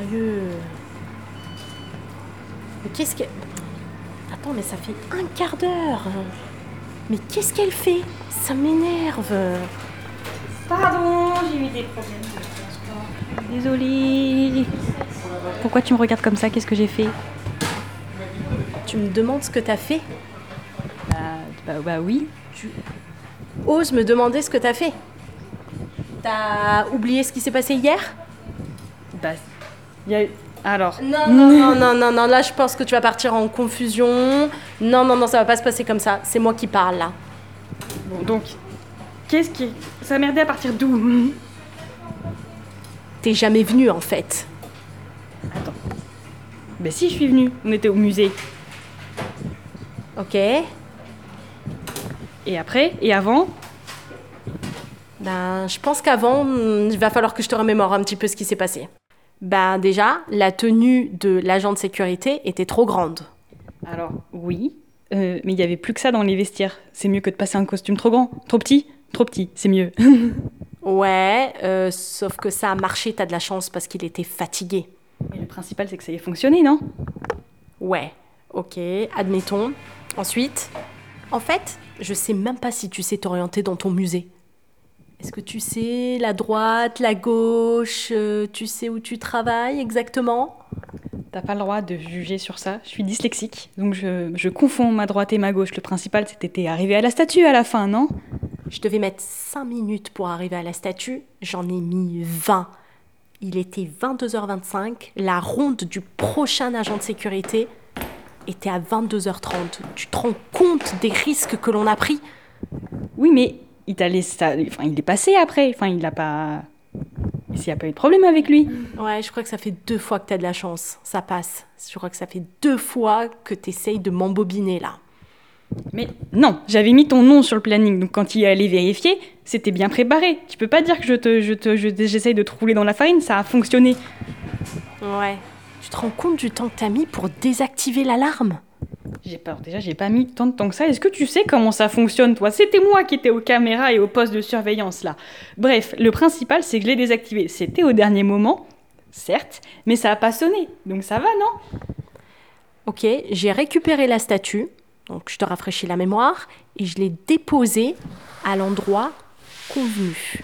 sérieux. Mais qu'est-ce que... Attends, mais ça fait un quart d'heure. Mais qu'est-ce qu'elle fait? Ça m'énerve. Pardon, j'ai eu des problèmes de transport. Désolée. Pourquoi tu me regardes comme ça? Qu'est-ce que j'ai fait? Tu me demandes ce que t'as fait? Bah, bah, bah oui. Tu oses me demander ce que t'as fait? T'as oublié ce qui s'est passé hier? Bah, y a... Alors. Non, non, non, non, non, non, là je pense que tu vas partir en confusion. Non, non, non, ça va pas se passer comme ça. C'est moi qui parle là. Bon, donc, qu'est-ce qui. Ça merdé à partir d'où? T'es jamais venu en fait. Attends. Bah si, je suis venue. On était au musée. Ok. Et après Et avant? Ben, je pense qu'avant, hmm, il va falloir que je te remémore un petit peu ce qui s'est passé. Ben déjà, la tenue de l'agent de sécurité était trop grande. Alors, oui. Euh, mais il y avait plus que ça dans les vestiaires. C'est mieux que de passer un costume trop grand. Trop petit Trop petit, c'est mieux. Ouais, euh, sauf que ça a marché, t'as de la chance parce qu'il était fatigué. Mais le principal, c'est que ça ait fonctionné, non? Ouais, ok, admettons. Ensuite, en fait, je sais même pas si tu sais t'orienter dans ton musée. Est-ce que tu sais la droite, la gauche, euh, tu sais où tu travailles exactement? T'as pas le droit de juger sur ça. Je suis dyslexique, donc je, je confonds ma droite et ma gauche. Le principal, c'était arriver à la statue à la fin, non? Je devais mettre 5 minutes pour arriver à la statue, j'en ai mis 20. Il était 22h25, la ronde du prochain agent de sécurité était à 22h30. Tu te rends compte des risques que l'on a pris? Oui, mais il t'a laissé. Enfin, il est passé après. Enfin, il n'a pas. S'il n'y a pas eu de problème avec lui. Ouais, je crois que ça fait deux fois que t'as de la chance. Ça passe. Je crois que ça fait deux fois que t'essayes de m'embobiner là. Mais non, j'avais mis ton nom sur le planning, donc quand il est allé vérifier, c'était bien préparé. Tu peux pas dire que je te, je te, je- j'essaye de te rouler dans la farine, ça a fonctionné. Ouais. Tu te rends compte du temps que t'as mis pour désactiver l'alarme? J'ai pas, déjà, j'ai pas mis tant de temps que ça. Est-ce que tu sais comment ça fonctionne, toi? C'était moi qui étais aux caméras et au poste de surveillance, là. Bref, le principal, c'est que je l'ai désactivé. C'était au dernier moment, certes, mais ça a pas sonné. Donc ça va, non? Ok, j'ai récupéré la statue, donc je te rafraîchis la mémoire, et je l'ai déposée à l'endroit convenu.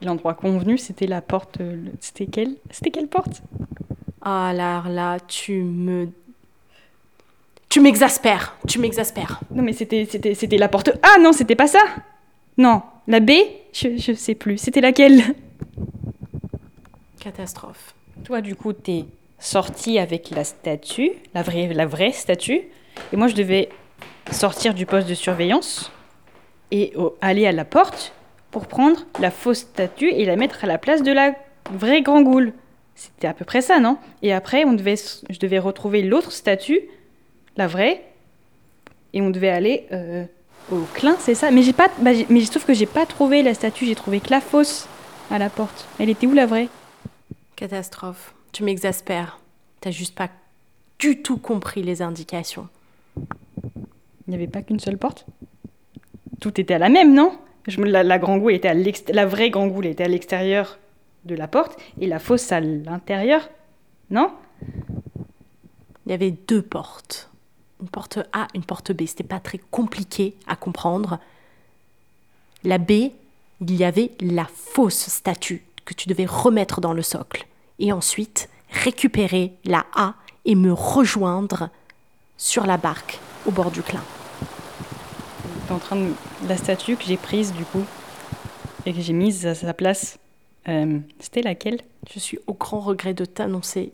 L'endroit convenu, c'était la porte. euh, C'était quelle C'était quelle porte? Ah là là, tu me... Tu m'exaspères, tu m'exaspères. Non, mais c'était, c'était, c'était la porte A, non, c'était pas ça Non, la B je, je sais plus. C'était laquelle? Catastrophe. Toi, du coup, t'es sorti avec la statue, la vraie, la vraie statue, et moi, je devais sortir du poste de surveillance et au- aller à la porte pour prendre la fausse statue et la mettre à la place de la vraie grand goule. C'était à peu près ça, non? Et après, on devait, je devais retrouver l'autre statue, la vraie, et on devait aller euh, au clin, c'est ça Mais j'ai pas, bah, j'ai- mais sauf que j'ai pas trouvé la statue, j'ai trouvé que la fausse à la porte. Elle était où la vraie? Catastrophe. Tu m'exaspères. T'as juste pas du tout compris les indications. Il n'y avait pas qu'une seule porte? Tout était à la même, non? Je la, la grand était à la vraie grand goule était à l'extérieur de la porte et la fausse à l'intérieur, non? Il y avait deux portes. Une porte A, une porte B. C'était pas très compliqué à comprendre. La B, il y avait la fausse statue que tu devais remettre dans le socle. Et ensuite, récupérer la A et me rejoindre sur la barque au bord du Clin. En train de la statue que j'ai prise du coup et que j'ai mise à sa place. euh, C'était laquelle? Je suis au grand regret de t'annoncer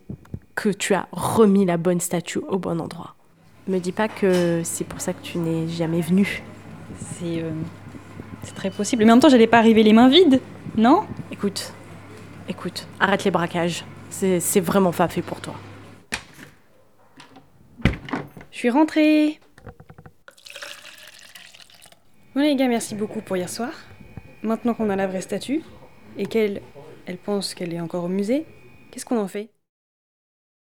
que tu as remis la bonne statue au bon endroit. Me dis pas que c'est pour ça que tu n'es jamais venu. C'est euh, c'est très possible. Mais en même temps, j'allais pas arriver les mains vides, non? Écoute, écoute, arrête les braquages. C'est c'est vraiment pas fait pour toi. Je suis rentrée. Bon les gars, merci beaucoup pour hier soir. Maintenant qu'on a la vraie statue et qu'elle, elle pense qu'elle est encore au musée, qu'est-ce qu'on en fait?